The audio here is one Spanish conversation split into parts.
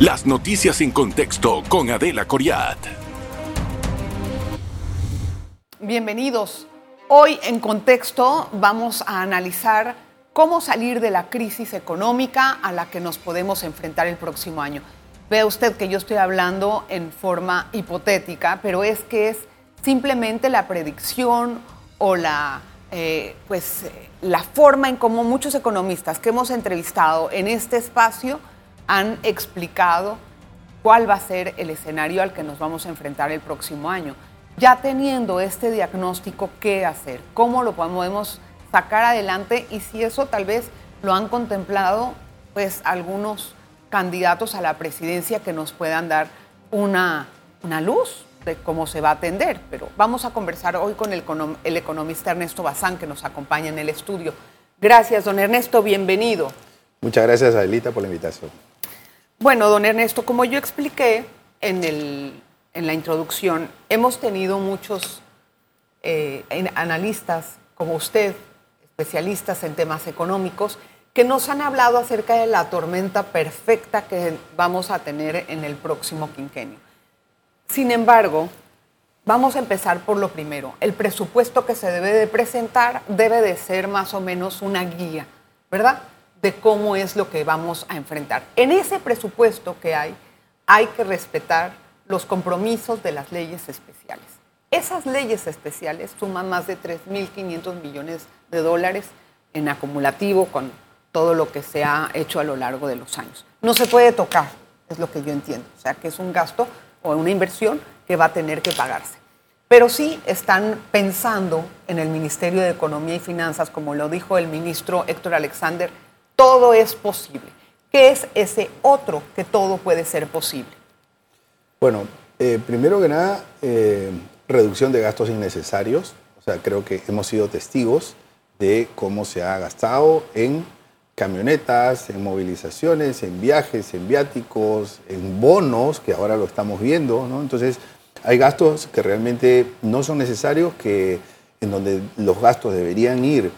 Las noticias en contexto con Adela Coriat. Bienvenidos. Hoy en contexto vamos a analizar cómo salir de la crisis económica a la que nos podemos enfrentar el próximo año. Vea usted que yo estoy hablando en forma hipotética, pero es que es simplemente la predicción o la, eh, pues, eh, la forma en cómo muchos economistas que hemos entrevistado en este espacio han explicado cuál va a ser el escenario al que nos vamos a enfrentar el próximo año. Ya teniendo este diagnóstico, ¿qué hacer? ¿Cómo lo podemos sacar adelante? Y si eso tal vez lo han contemplado, pues algunos candidatos a la presidencia que nos puedan dar una, una luz de cómo se va a atender. Pero vamos a conversar hoy con el, el economista Ernesto Bazán, que nos acompaña en el estudio. Gracias, don Ernesto, bienvenido. Muchas gracias, Adelita, por la invitación. Bueno, don Ernesto, como yo expliqué en, el, en la introducción, hemos tenido muchos eh, analistas como usted, especialistas en temas económicos, que nos han hablado acerca de la tormenta perfecta que vamos a tener en el próximo quinquenio. Sin embargo, vamos a empezar por lo primero. El presupuesto que se debe de presentar debe de ser más o menos una guía, ¿verdad? De cómo es lo que vamos a enfrentar. En ese presupuesto que hay, hay que respetar los compromisos de las leyes especiales. Esas leyes especiales suman más de 3.500 millones de dólares en acumulativo con todo lo que se ha hecho a lo largo de los años. No se puede tocar, es lo que yo entiendo. O sea, que es un gasto o una inversión que va a tener que pagarse. Pero sí están pensando en el Ministerio de Economía y Finanzas, como lo dijo el ministro Héctor Alexander, todo es posible. ¿Qué es ese otro que todo puede ser posible? Bueno, eh, primero que nada, eh, reducción de gastos innecesarios. O sea, creo que hemos sido testigos de cómo se ha gastado en camionetas, en movilizaciones, en viajes, en viáticos, en bonos, que ahora lo estamos viendo, ¿no? Entonces, hay gastos que realmente no son necesarios, que en donde los gastos deberían ir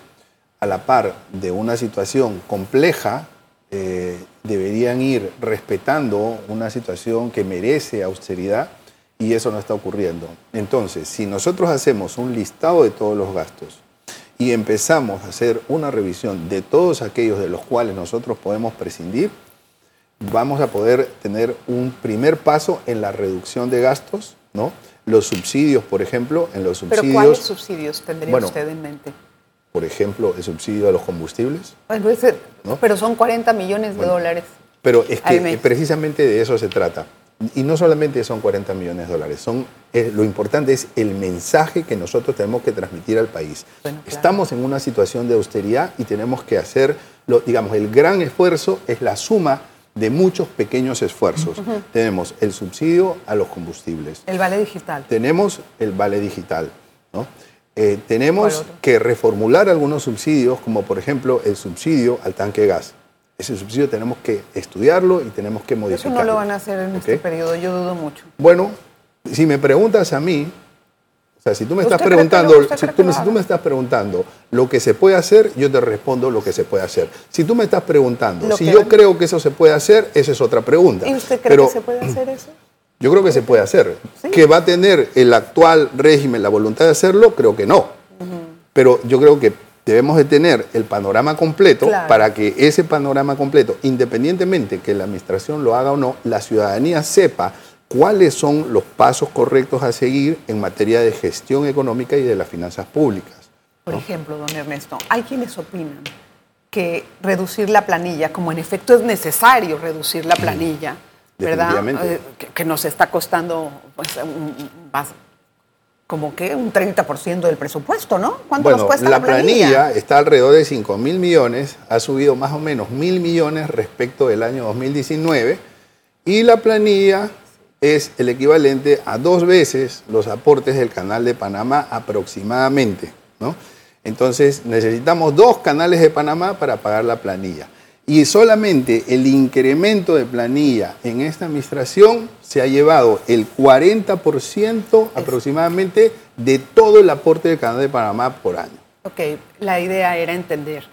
a la par de una situación compleja, eh, deberían ir respetando una situación que merece austeridad y eso no está ocurriendo. Entonces, si nosotros hacemos un listado de todos los gastos y empezamos a hacer una revisión de todos aquellos de los cuales nosotros podemos prescindir, vamos a poder tener un primer paso en la reducción de gastos, ¿no? Los subsidios, por ejemplo, en los subsidios... ¿Pero cuáles subsidios tendría usted en mente? Por ejemplo, el subsidio a los combustibles. Pero son 40 millones de dólares. Pero es que precisamente de eso se trata. Y no solamente son 40 millones de dólares, son, eh, lo importante es el mensaje que nosotros tenemos que transmitir al país. Estamos en una situación de austeridad y tenemos que hacer, lo, digamos, el gran esfuerzo es la suma de muchos pequeños esfuerzos. Tenemos el subsidio a los combustibles. El vale digital. Tenemos el vale digital. ¿no? Eh, tenemos que reformular algunos subsidios, como por ejemplo el subsidio al tanque de gas. Ese subsidio tenemos que estudiarlo y tenemos que modificarlo. Eso no lo van a hacer en este periodo, yo dudo mucho. Bueno, si me preguntas a mí, o sea, si tú me estás preguntando, si tú, me estás preguntando lo que se puede hacer, yo te respondo lo que se puede hacer. Si tú me estás preguntando si yo creo que eso se puede hacer, esa es otra pregunta. ¿Y usted cree que se puede hacer eso? Yo creo que se puede hacer. ¿Que va a tener el actual régimen la voluntad de hacerlo? Creo que no. Pero yo creo que debemos de tener el panorama completo para que ese panorama completo, independientemente que la administración lo haga o no, la ciudadanía sepa cuáles son los pasos correctos a seguir en materia de gestión económica y de las finanzas públicas. Por ejemplo, don Ernesto, hay quienes opinan que reducir la planilla, como en efecto es necesario reducir la planilla, ¿verdad? Eh, que, nos está costando pues, como que un 30% del presupuesto, ¿no? ¿Cuánto nos cuesta la, la planilla? está alrededor de 5 mil millones, ha subido más o menos mil millones respecto del año 2019 y la planilla es el equivalente a dos veces los aportes del canal de Panamá aproximadamente, ¿no? Entonces necesitamos dos canales de Panamá para pagar la planilla y solamente el incremento de planilla en esta administración se ha llevado el 40% aproximadamente de todo el aporte del Canal de Panamá por año. Ok, la idea era entender.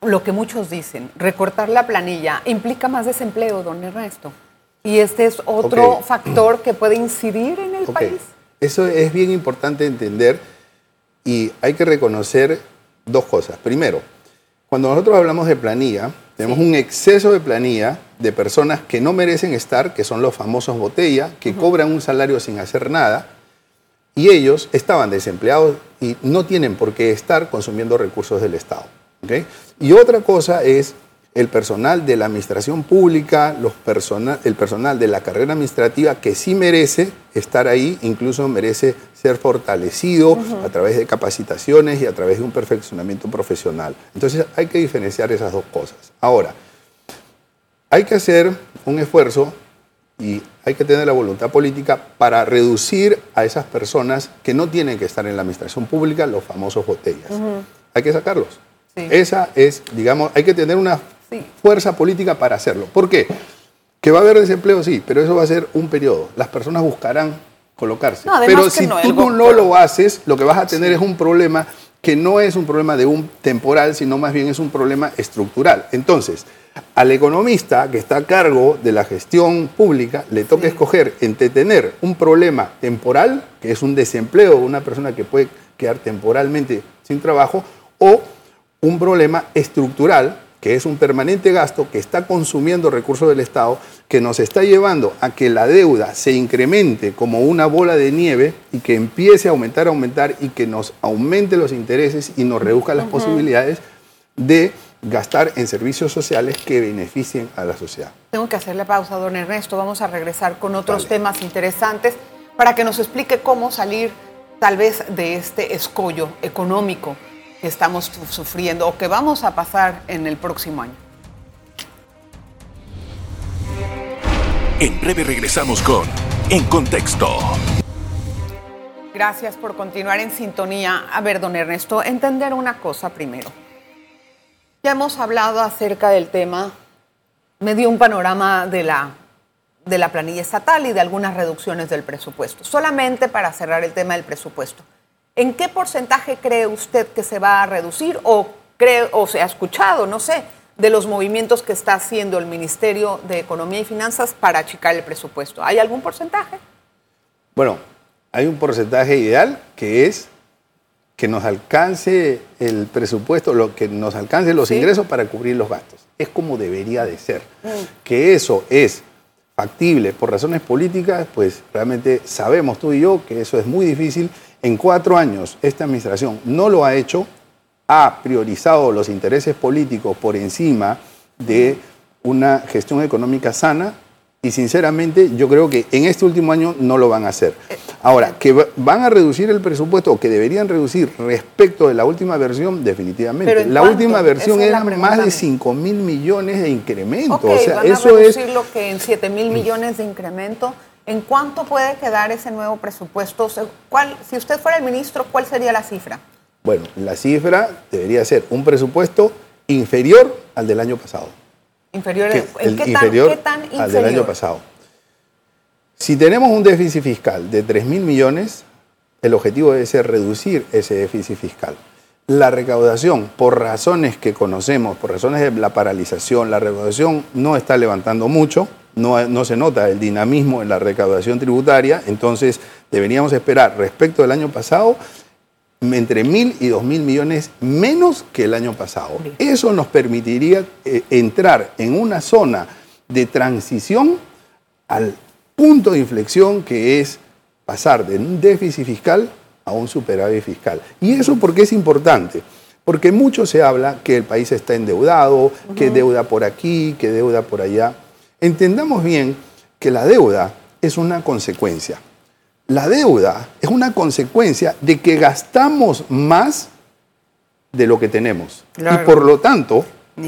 lo que muchos dicen, recortar la planilla implica más desempleo, don Ernesto. Y este es otro factor que puede incidir en el país. Eso es bien importante entender y hay que reconocer dos cosas. Primero, cuando nosotros hablamos de planilla, tenemos un exceso de planilla de personas que no merecen estar, que son los famosos botella, que cobran un salario sin hacer nada, y ellos estaban desempleados y no tienen por qué estar consumiendo recursos del Estado. ¿ok? Y otra cosa es el personal de la administración pública, los persona- el personal de la carrera administrativa que sí merece estar ahí, incluso merece ser fortalecido a través de capacitaciones y a través de un perfeccionamiento profesional. Entonces hay que diferenciar esas dos cosas. Ahora, hay que hacer un esfuerzo y hay que tener la voluntad política para reducir a esas personas que no tienen que estar en la administración pública, los famosos botellas. Hay que sacarlos. Sí. Esa es, digamos, hay que tener una Sí. fuerza política para hacerlo. ¿Por qué? Que va a haber desempleo, sí, pero eso va a ser un periodo. Las personas buscarán colocarse. No, pero si no, tú no lo haces, lo que vas a tener es un problema que no es un problema de un temporal, sino más bien es un problema estructural. Entonces, al economista que está a cargo de la gestión pública le toca escoger entre tener un problema temporal, que es un desempleo, una persona que puede quedar temporalmente sin trabajo, o un problema estructural, que es un permanente gasto que está consumiendo recursos del Estado, que nos está llevando a que la deuda se incremente como una bola de nieve y que empiece a aumentar, aumentar y que nos aumente los intereses y nos reduzca las posibilidades de gastar en servicios sociales que beneficien a la sociedad. Tengo que hacerle pausa, don Ernesto. Vamos a regresar con otros Vale. temas interesantes para que nos explique cómo salir tal vez de este escollo económico que estamos su- sufriendo o que vamos a pasar en el próximo año. En breve regresamos con En Contexto. Gracias por continuar en sintonía. A ver, don Ernesto, entender una cosa primero. Ya hemos hablado acerca del tema, me dio un panorama de la, de la planilla estatal y de algunas reducciones del presupuesto. Solamente para cerrar el tema del presupuesto. ¿En qué porcentaje cree usted que se va a reducir o, cree, o se ha escuchado, no sé, de los movimientos que está haciendo el Ministerio de Economía y Finanzas para achicar el presupuesto? ¿Hay algún porcentaje? Bueno, hay un porcentaje ideal que es que nos alcance el presupuesto, lo que nos alcance los Sí. ingresos para cubrir los gastos. Es como debería de ser. Que eso es factible por razones políticas, pues realmente sabemos tú y yo que eso es muy difícil. En cuatro años esta administración no lo ha hecho, ha priorizado los intereses políticos por encima de una gestión económica sana y sinceramente yo creo que en este último año no lo van a hacer. Ahora, que va- van a reducir el presupuesto o que deberían reducir respecto de la última versión, definitivamente. ¿Pero en La cuánto? última versión Esa es era más de mía. 5 mil millones de incremento. O sea, van eso a es... reducir lo que en 7 mil millones de incremento. ¿En cuánto puede quedar ese nuevo presupuesto? ¿Cuál, si usted fuera el ministro, ¿cuál sería la cifra? Bueno, la cifra debería ser un presupuesto inferior al del año pasado. Inferior, que ¿En el qué, inferior tan, qué tan inferior? al del año pasado. Si tenemos un déficit fiscal de 3 mil millones, el objetivo debe ser reducir ese déficit fiscal. La recaudación, por razones que conocemos, por razones de la paralización, la recaudación no está levantando mucho, no, no se nota el dinamismo en la recaudación tributaria, entonces deberíamos esperar respecto del año pasado entre mil y dos mil millones menos que el año pasado. Eso nos permitiría eh, entrar en una zona de transición al punto de inflexión que es pasar de un déficit fiscal a un superávit fiscal. ¿Y eso por qué es importante? Porque mucho se habla que el país está endeudado, que deuda por aquí, que deuda por allá. Entendamos bien que la deuda es una consecuencia. La deuda es una consecuencia de que gastamos más de lo que tenemos. Claro. Y por lo tanto,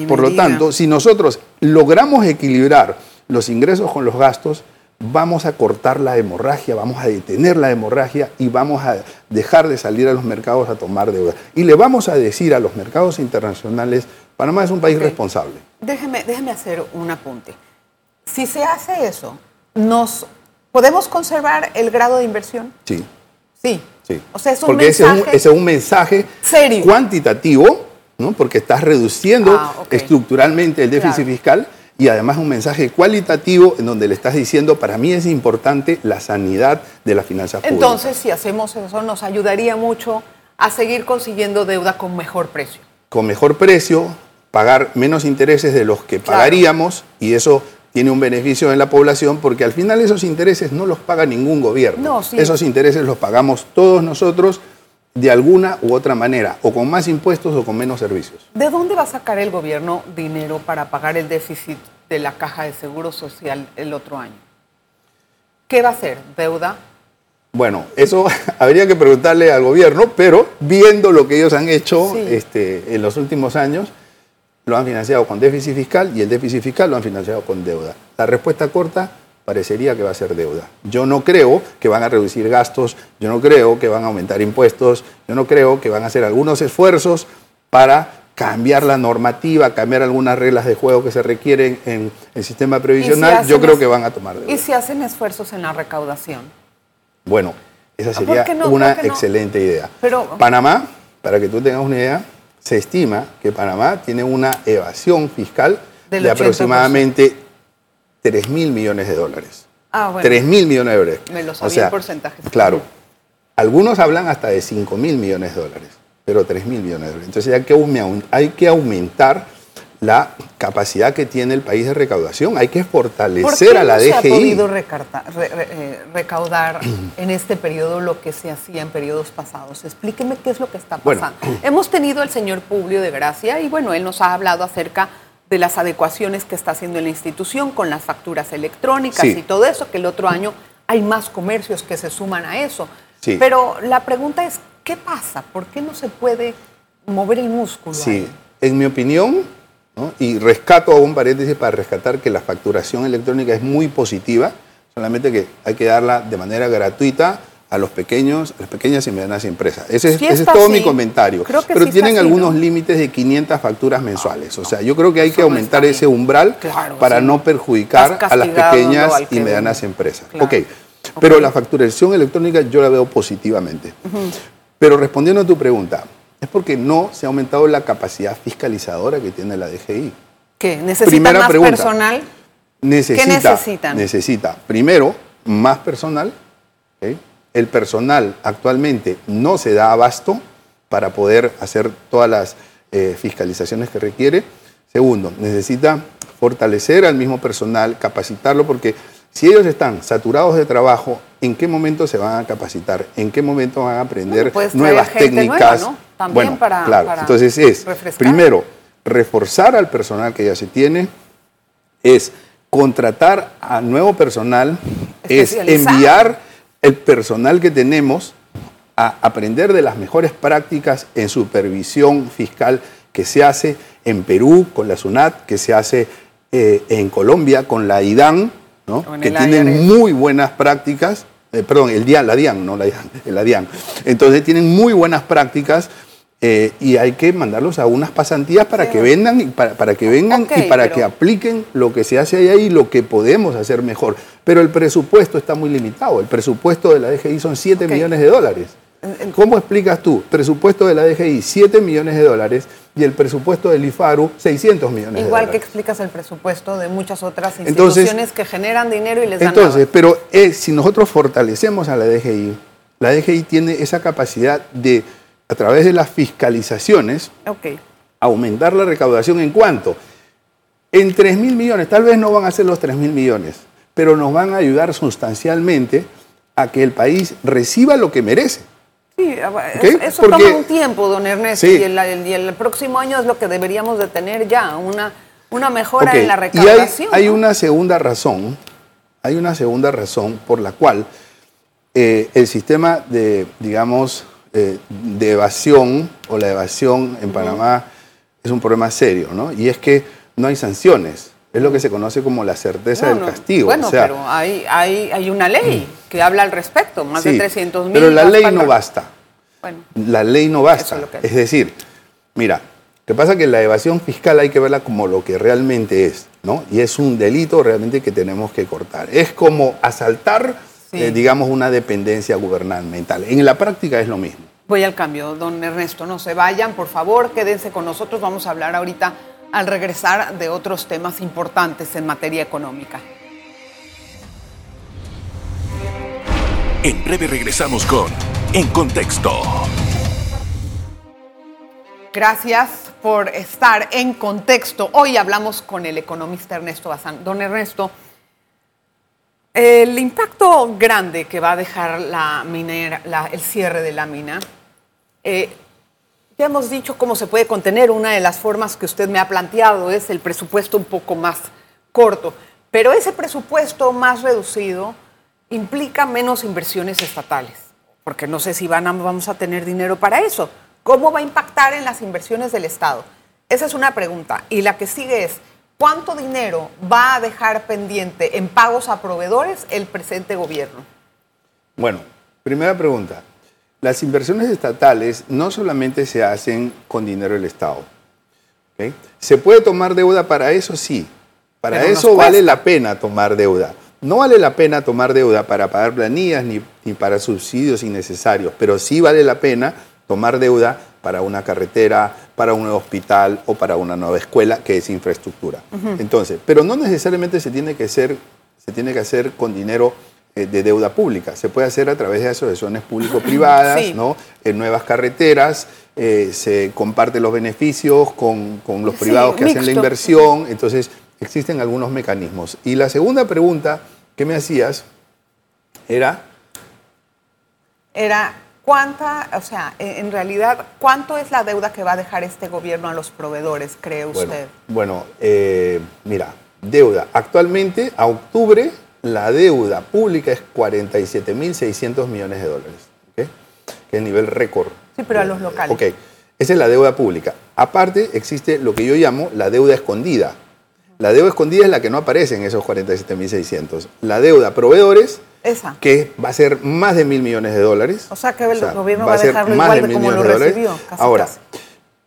por lo diga. tanto, si nosotros logramos equilibrar los ingresos con los gastos, vamos a cortar la hemorragia, vamos a detener la hemorragia y vamos a dejar de salir a los mercados a tomar deuda. Y le vamos a decir a los mercados internacionales, Panamá es un país responsable. Déjeme, déjeme hacer un apunte. Si se hace eso, ¿nos ¿podemos conservar el grado de inversión? Sí. Sí. Sí. O sea, es un Porque ese es, mensaje un, ese es un mensaje serio. cuantitativo, ¿no? porque estás reduciendo Ah, estructuralmente el déficit Claro. fiscal y además un mensaje cualitativo en donde le estás diciendo, para mí es importante la sanidad de las finanzas públicas. Entonces, si hacemos eso, nos ayudaría mucho a seguir consiguiendo deuda con mejor precio. con mejor precio, pagar menos intereses de los que Claro. pagaríamos y eso tiene un beneficio en la población porque al final esos intereses no los paga ningún gobierno. No, sí. Esos intereses los pagamos todos nosotros de alguna u otra manera, o con más impuestos o con menos servicios. ¿De dónde va a sacar el gobierno dinero para pagar el déficit de la caja de seguro social el otro año? ¿Qué va a hacer? ¿Deuda? Bueno, eso habría que preguntarle al gobierno, pero viendo lo que ellos han hecho Sí. este, en los últimos años, lo han financiado con déficit fiscal y el déficit fiscal lo han financiado con deuda. La respuesta corta parecería que va a ser deuda. Yo no creo que van a reducir gastos, yo no creo que van a aumentar impuestos, yo no creo que van a hacer algunos esfuerzos para cambiar la normativa, cambiar algunas reglas de juego que se requieren en el sistema previsional. yo creo que van a tomar deuda. ¿Y si hacen esfuerzos en la recaudación? Bueno, esa ¿por sería no? una excelente idea. Pero- Panamá, para que tú tengas una idea, se estima que Panamá tiene una evasión fiscal de 80%. aproximadamente 3 mil millones de dólares. Ah, bueno. 3 mil millones de dólares. Me lo O sabía sea, en porcentajes. Claro. Algunos hablan hasta de 5 mil millones de dólares, pero 3 mil millones de dólares. Entonces hay que, aume- hay que aumentar la capacidad que tiene el país de recaudación. Hay que ¿Por fortalecer qué a la no se ha podido recarta- re- re- eh, recaudar en este periodo lo que se hacía en periodos pasados? Explíqueme qué es lo que está Bueno. pasando. Hemos tenido al señor Publio de Gracia y bueno, él nos ha hablado acerca de las adecuaciones que está haciendo en la institución con las facturas electrónicas Sí. y todo eso, que el otro año hay más comercios que se suman a eso. Sí. Pero la pregunta es, ¿qué pasa? ¿Por qué no se puede mover el músculo? Sí, ahí? en mi opinión, ¿no? y rescato hago un paréntesis para rescatar que la facturación electrónica es muy positiva, solamente que hay que darla de manera gratuita a los pequeños, a las pequeñas y medianas empresas. Ese es, ese es todo así. mi comentario. Pero sí tienen así, algunos ¿no? límites de 500 facturas mensuales. O sea, yo creo que hay que aumentar ese umbral Claro, para sí. no perjudicar a las pequeñas y medianas empresas. Claro. Ok, pero la facturación electrónica yo la veo positivamente. Pero respondiendo a tu pregunta, es porque no se ha aumentado la capacidad fiscalizadora que tiene la DGI. ¿Qué? ¿Necesitan Primera más pregunta. personal? Necesita, necesitan? Necesita, primero, más personal. El personal actualmente no se da abasto para poder hacer todas las eh, fiscalizaciones que requiere. Segundo, necesita fortalecer al mismo personal, capacitarlo, porque si ellos están saturados de trabajo, ¿en qué momento se van a capacitar? ¿En qué momento van a aprender Bueno, nuevas técnicas? nueva, ¿no? También bueno, para- claro. para Entonces es, refrescar. primero, reforzar al personal que ya se tiene, es contratar a nuevo personal, es enviar el personal que tenemos a aprender de las mejores prácticas en supervisión fiscal que se hace en Perú con la SUNAT, que se hace eh, en Colombia con la IDAN, ¿no? Que tienen IRS. muy buenas prácticas, eh, perdón, el DIAN, la DIAN, no la DIAN, la DIAN. Entonces tienen muy buenas prácticas eh, y hay que mandarlos a unas pasantías para que vendan y para, para que vengan y para pero- que apliquen lo que se hace ahí y lo que podemos hacer mejor. Pero el presupuesto está muy limitado. El presupuesto de la DGI son 7 Ok. millones de dólares. ¿Cómo explicas tú? Presupuesto de la DGI 7 millones de dólares y el presupuesto del IFARU 600 millones de Igual que dólares. explicas el presupuesto de muchas otras Entonces- instituciones que generan dinero y les dan Entonces, nada. pero eh, si nosotros fortalecemos a la DGI, la DGI tiene esa capacidad de, a través de las fiscalizaciones, aumentar la recaudación en cuánto? En 3 mil millones, tal vez no van a ser los 3 mil millones, pero nos van a ayudar sustancialmente a que el país reciba lo que merece. Sí, eso porque- toma un tiempo, don Ernesto, Sí. y, el, el- y el próximo año es lo que deberíamos de tener ya, una, una mejora en la Y hay, recaudación. hay ¿no? una segunda razón, hay una segunda razón por la cual eh, el sistema de, digamos, eh, de evasión o la evasión en Panamá es un problema serio, ¿no? Y es que no hay sanciones. Es lo que se conoce como la certeza No, del castigo. Bueno, o sea, pero hay, hay, hay una ley que habla al respecto, más de sí, 300 mil. Pero la ley no basta. Bueno, La ley no basta. Es lo que- es decir, mira, lo que pasa que la evasión fiscal hay que verla como lo que realmente es, ¿no? Y es un delito realmente que tenemos que cortar. Es como asaltar, Sí. eh, digamos, una dependencia gubernamental. En la práctica es lo mismo. Voy al cambio, don Ernesto, no se vayan, por favor, quédense con nosotros, vamos a hablar ahorita al regresar de otros temas importantes en materia económica. En breve regresamos con En Contexto. Gracias por estar en contexto. Hoy hablamos con el economista Ernesto Bazán. Don Ernesto, el impacto grande que va a dejar la minera, el cierre de la mina, eh, ya hemos dicho cómo se puede contener. Una de las formas que usted me ha planteado es el presupuesto un poco más corto. Pero ese presupuesto más reducido implica menos inversiones estatales, porque no sé si van vamos a tener dinero para eso. ¿Cómo va a impactar en las inversiones del Estado? Esa es una pregunta. Y la que sigue es, ¿cuánto dinero va a dejar pendiente en pagos a proveedores el presente gobierno? Bueno, primera pregunta. Las inversiones estatales no solamente se hacen con dinero del Estado. ¿ok? ¿Se puede tomar deuda para eso? Sí. Para Pero eso vale la pena tomar deuda. No vale la pena tomar deuda para pagar planillas ni, ni para subsidios innecesarios, pero sí vale la pena tomar deuda para una carretera, para un nuevo hospital o para una nueva escuela, que es infraestructura. Entonces, pero no necesariamente se tiene que hacer, se tiene que hacer con dinero eh, de deuda pública. Se puede hacer a través de asociaciones público-privadas, Sí. ¿no? En nuevas carreteras, eh, se comparten los beneficios con, con los Sí, privados que hacen la inversión. Entonces, existen algunos mecanismos. Y la segunda pregunta que me hacías era, Era cuánta, o sea, en realidad, ¿cuánto es la deuda que va a dejar este gobierno a los proveedores, cree usted? bueno eh, mira, deuda. Actualmente, a octubre, la deuda pública es 47.600 millones de dólares, que es el nivel récord. Sí, pero a los locales. Ok, esa es la deuda pública. Aparte, existe lo que yo llamo la deuda escondida. La deuda escondida es la que no aparece en esos 47.600. La deuda proveedores, Esa. que va a ser más de mil millones de dólares. O sea que el gobierno va va a dejarlo más igual de mil como lo de recibió, casi, Ahora, casi.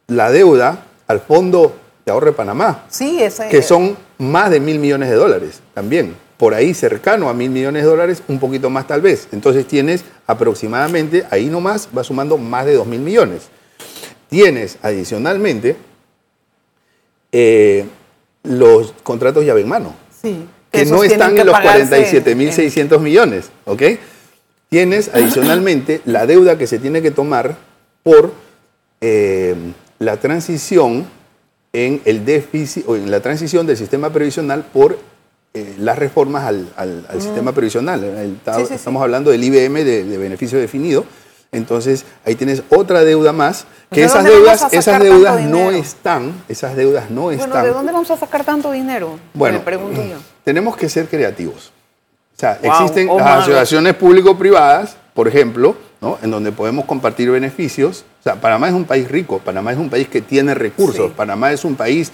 la deuda al Fondo de Ahorro de Panamá, Sí, ese. que son más de mil millones de dólares también. Por ahí cercano a mil millones de dólares, un poquito más tal vez. Entonces tienes aproximadamente, ahí nomás va sumando más de dos mil millones. Tienes adicionalmente eh, los contratos llave en mano, Sí. Que no están que en los pagarse 47.600 millones, ¿ok? Tienes adicionalmente la deuda que se tiene que tomar por eh, la transición en el déficit o en la transición del sistema previsional por eh, las reformas al, al- al sistema previsional. El-. Sí, sí, sí. estamos hablando del IBM de, de beneficio definido. Entonces, ahí tienes otra deuda más, que ¿de esas deudas, esas deudas no dinero? están, esas deudas no Bueno, están. ¿de dónde vamos a sacar tanto dinero? Bueno, Me pregunto yo. Tenemos que ser creativos. O sea, Wow, existen oh, las asociaciones público-privadas, por ejemplo, ¿no? en donde podemos compartir beneficios. O sea, Panamá es un país rico, Panamá es un país que tiene recursos, Sí. Panamá es un país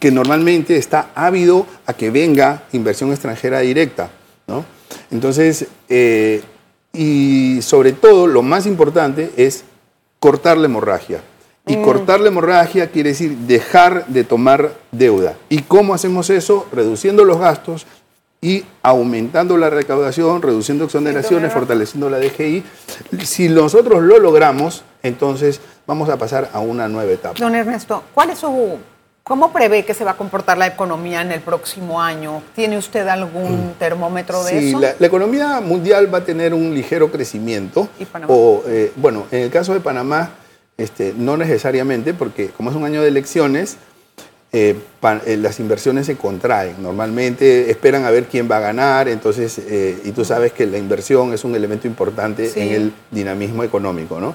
que normalmente está ávido a que venga inversión extranjera directa. ¿no? Entonces, eh, y sobre todo, lo más importante es cortar la hemorragia. Y cortar la hemorragia quiere decir dejar de tomar deuda. ¿Y cómo hacemos eso? Reduciendo los gastos y aumentando la recaudación, reduciendo exoneraciones, fortaleciendo la DGI. Si nosotros lo logramos, entonces vamos a pasar a una nueva etapa. Don Ernesto, ¿cuál es su, cómo prevé que se va a comportar la economía en el próximo año? ¿Tiene usted algún termómetro de Mm. Sí, eso? la, la economía mundial va a tener un ligero crecimiento. ¿Y Panamá? O, eh, bueno, en el caso de Panamá, este, no necesariamente, porque como es un año de elecciones, eh, pa- eh, las inversiones se contraen. Normalmente esperan a ver quién va a ganar, entonces, eh, y tú sabes que la inversión es un elemento importante Sí. en el dinamismo económico. ¿no?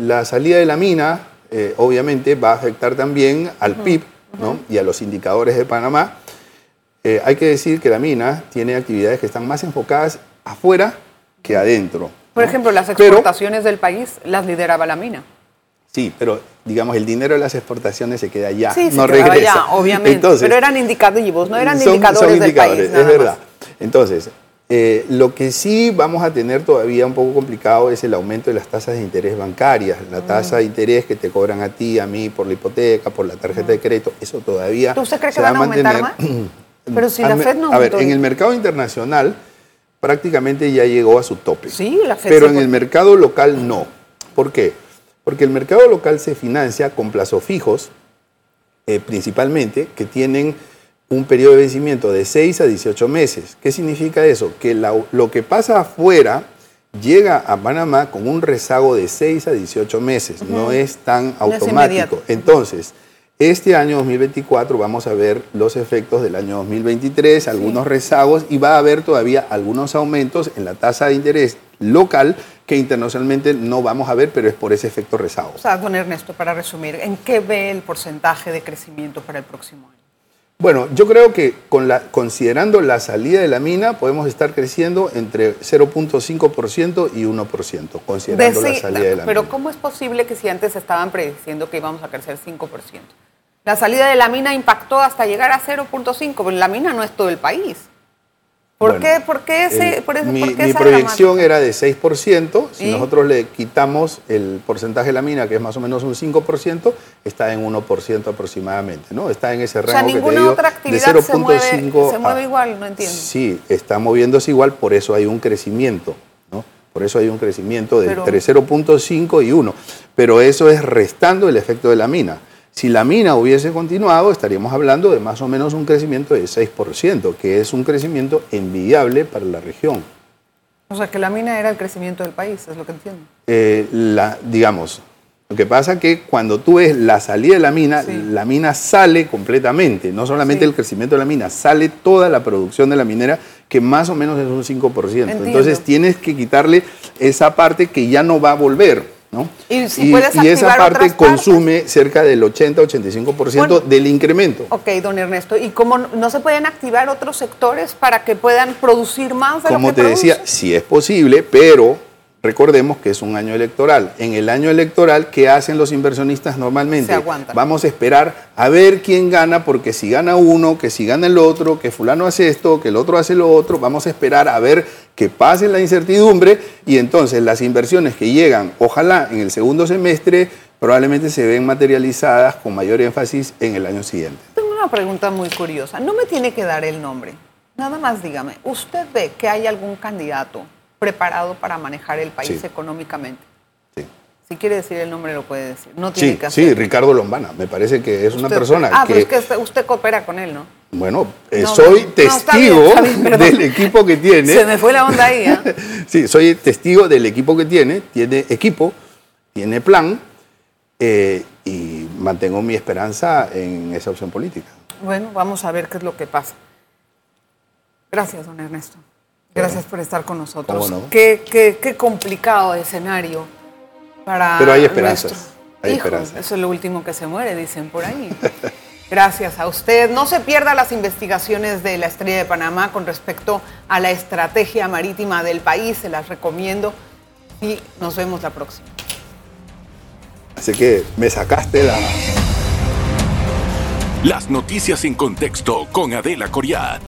La salida de la mina, obviamente, va a afectar también al PIB ¿no? y a los indicadores de Panamá. Hay que decir que la mina tiene actividades que están más enfocadas afuera que adentro. Por ¿no? ejemplo, las Pero- exportaciones del país las lideraba la mina. Sí, pero digamos, el dinero de las exportaciones se queda allá, Sí, se no quedaba regresa. allá, obviamente. Entonces, pero eran indicativos, no eran son- indicadores son del indicadores, país. nada es verdad. más. Entonces, eh, lo que sí vamos a tener todavía un poco complicado es el aumento de las tasas de interés bancarias, la tasa de interés que te cobran a ti, a mí, por la hipoteca, por la tarjeta de crédito, eso todavía. ¿Tú ¿Usted cree que se va van a aumentar más? mantener. Pero si la Fed no A ver, en el mercado internacional prácticamente ya llegó a su tope. Sí, la Fed Pero se en el mercado local no. ¿Por qué? Porque el mercado local se financia con plazos fijos, eh, principalmente, que tienen un periodo de vencimiento de 6 a 18 meses. ¿Qué significa eso? Que lo que pasa afuera llega a Panamá con un rezago de 6 a 18 meses, no es tan automático. Entonces, este año 2024 vamos a ver los efectos del año 2023, algunos rezagos y va a haber todavía algunos aumentos en la tasa de interés local que internacionalmente no vamos a ver, pero es por ese efecto rezago. O sea, don Ernesto, para resumir, ¿en qué ve el porcentaje de crecimiento para el próximo año? Bueno, yo creo que con la, considerando la salida de la mina, podemos estar creciendo entre 0.5% y 1%, considerando la salida de la mina. Pero ¿cómo es posible que si antes estaban prediciendo que íbamos a crecer 5%? La salida de la mina impactó hasta llegar a 0.5%, pero la mina no es todo el país. ¿Por, qué, por qué ese, mi, proyección era de 6%. Si nosotros le quitamos el porcentaje de la mina, que es más o menos un 5%, está en 1% aproximadamente. ¿no? Está en ese rango. O sea, ninguna otra actividad se mueve, se mueve igual, no entiendo. Sí, está moviéndose igual, por eso hay un crecimiento. ¿no? Por eso hay un crecimiento de entre 0.5 y 1. Pero eso es restando el efecto de la mina. Si la mina hubiese continuado, estaríamos hablando de más o menos un crecimiento de 6%, que es un crecimiento envidiable para la región. O sea, que la mina era el crecimiento del país, es lo que entiendo. Eh, la, digamos, lo que pasa es que cuando tú ves la salida de la mina, la mina sale completamente, no solamente el crecimiento de la mina, sale toda la producción de la minera, que más o menos es un 5%. Entonces tienes que quitarle esa parte que ya no va a volver. Y, si esa parte consume cerca del 80-85% del incremento. Ok, don Ernesto. ¿Y cómo no se pueden activar otros sectores para que puedan producir más de Como lo que te decía, sí es posible, pero Recordemos que es un año electoral. En el año electoral, ¿qué hacen los inversionistas normalmente? Vamos a esperar a ver quién gana, porque si gana uno, que si gana el otro, que fulano hace esto, que el otro hace lo otro, vamos a esperar a ver que pase la incertidumbre y entonces las inversiones que llegan, ojalá en el segundo semestre, probablemente se ven materializadas con mayor énfasis en el año siguiente. Tengo una pregunta muy curiosa. No me tiene que dar el nombre. Nada más dígame, ¿usted ve que hay algún candidato preparado para manejar el país económicamente. Sí. Si quiere decir el nombre, lo puede decir. No tiene sí, que Sí, Ricardo Lombana. Me parece que es una persona ah, que... Ah, pero es que usted coopera con él, ¿no? Bueno, eh, soy testigo del equipo que tiene. Se me fue la onda ahí, ¿eh? sí, soy testigo del equipo que tiene. Tiene equipo, tiene plan eh, y mantengo mi esperanza en esa opción política. Bueno, vamos a ver qué es lo que pasa. Gracias, don Ernesto. Gracias por estar con nosotros. Qué, qué, qué, complicado escenario para. Pero hay esperanzas. Hay esperanzas. Eso es lo último que se muere, dicen por ahí. Gracias a usted. No se pierda las investigaciones de la Estrella de Panamá con respecto a la estrategia marítima del país. Se las recomiendo y nos vemos la próxima. Así que me sacaste la. Las noticias en contexto con Adela Coriat.